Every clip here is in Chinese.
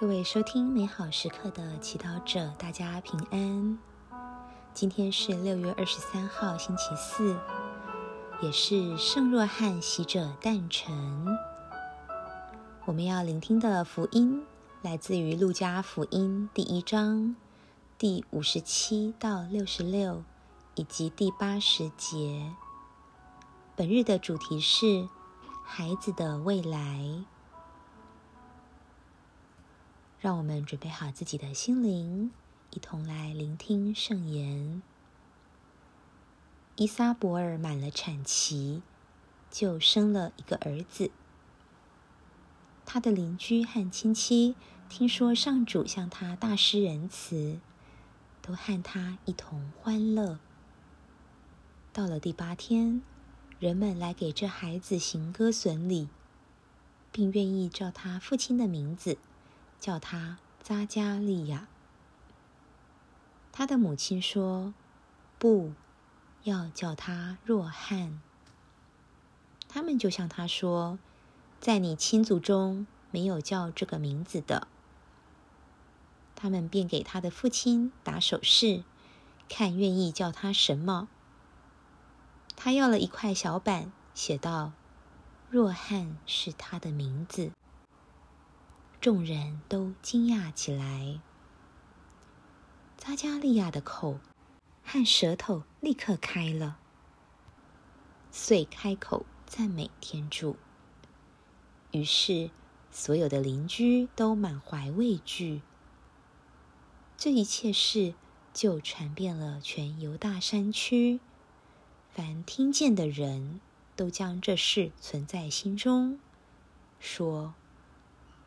各位收听美好时刻的祈祷者，大家平安。今天是六月二十三号，星期四，也是圣若翰喜者诞辰。我们要聆听的福音来自于路加福音第一章第五十七到六十六，以及第八十节。本日的主题是孩子的未来。让我们准备好自己的心灵，一同来聆听圣言。伊莎伯尔满了产期，就生了一个儿子。他的邻居和亲戚听说上主向他大施仁慈，都和他一同欢乐。到了第八天，人们来给这孩子行歌损礼，并愿意照他父亲的名字。叫他扎加利亚。他的母亲说：“不要叫他若翰。”他们就向他说：“在你亲族中没有叫这个名字的。”他们便给他的父亲打手势，看愿意叫他什么。他要了一块小板，写道：“若翰是他的名字。”众人都惊讶起来。扎加利亚的口和舌头立刻开了，遂开口赞美天主。于是，所有的邻居都满怀畏惧。这一切事就传遍了全犹大山区，凡听见的人都将这事存在心中，说。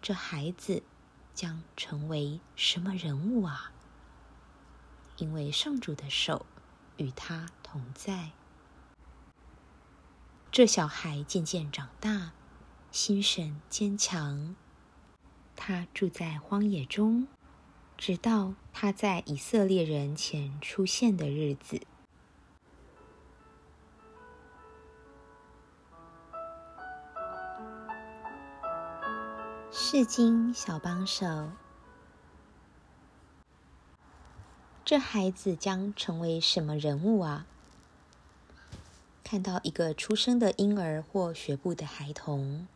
这孩子将成为什么人物啊？因为上主的手与他同在。这小孩渐渐长大，心神坚强。他住在荒野中，直到他在以色列人前出现的日子。世经小帮手，这孩子将成为什么人物啊？看到一个出生的婴儿或学步的孩童，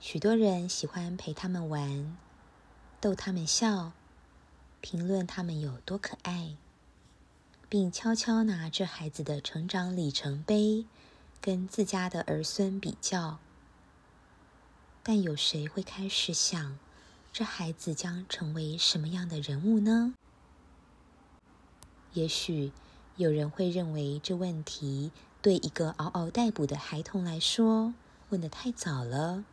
许多人喜欢陪他们玩，逗他们笑，评论他们有多可爱，并悄悄拿这孩子的成长里程碑跟自家的儿孙比较。但有谁会开始想，这孩子将成为什么样的人物呢？也许有人会认为这问题对一个嗷嗷待哺的孩童来说问得太早了。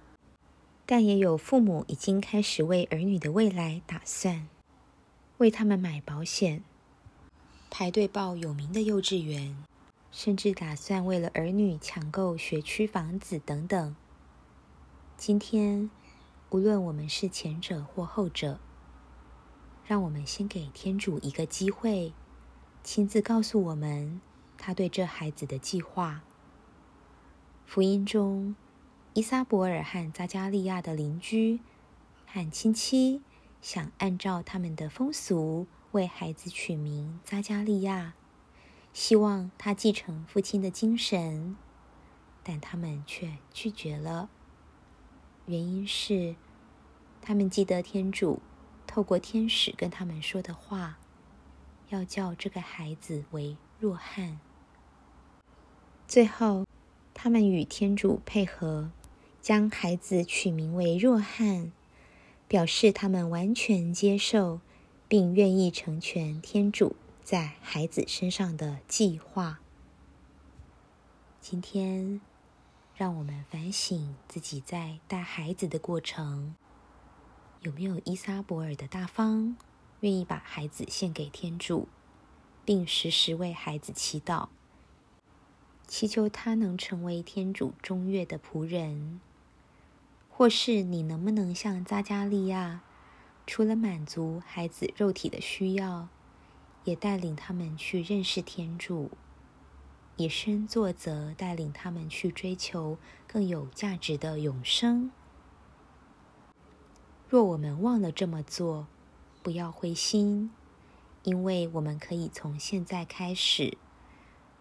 但也有父母已经开始为儿女的未来打算，为他们买保险，排队报有名的幼稚园，甚至打算为了儿女抢购学区房子等等。今天，无论我们是前者或后者，让我们先给天主一个机会，亲自告诉我们他对这孩子的计划。福音中，伊莎伯尔和扎加利亚的邻居和亲戚想按照他们的风俗为孩子取名扎加利亚，希望他继承父亲的精神，但他们却拒绝了。原因是，他们记得天主透过天使跟他们说的话，要叫这个孩子为若翰。最后，他们与天主配合，将孩子取名为若翰，表示他们完全接受并愿意成全天主在孩子身上的计划。今天。让我们反省自己在带孩子的过程，有没有伊莎伯尔的大方，愿意把孩子献给天主，并时时为孩子祈祷，祈求他能成为天主中悦的仆人；或是你能不能像扎加利亚，除了满足孩子肉体的需要，也带领他们去认识天主？以身作则，带领他们去追求更有价值的永生。若我们忘了这么做，不要灰心，因为我们可以从现在开始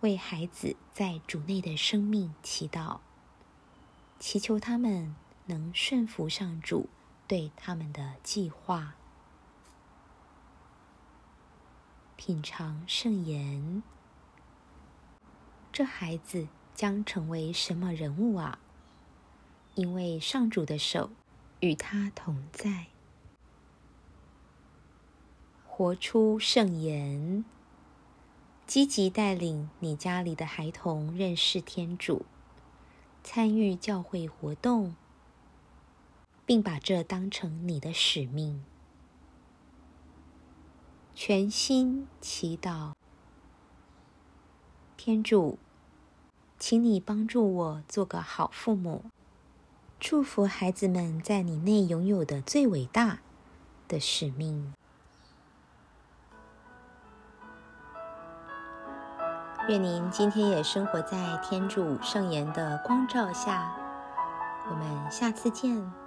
为孩子在主内的生命祈祷，祈求他们能顺服上主对他们的计划。品尝圣言，这孩子将成为什么人物啊？因为上主的手。与他同在，活出圣言，积极带领你家里的孩童认识天主，参与教会活动，并把这当成你的使命。全心祈祷，天主，请你帮助我做个好父母。祝福孩子们在你内拥有的最伟大的使命。愿您今天也生活在天主圣言的光照下。我们下次见。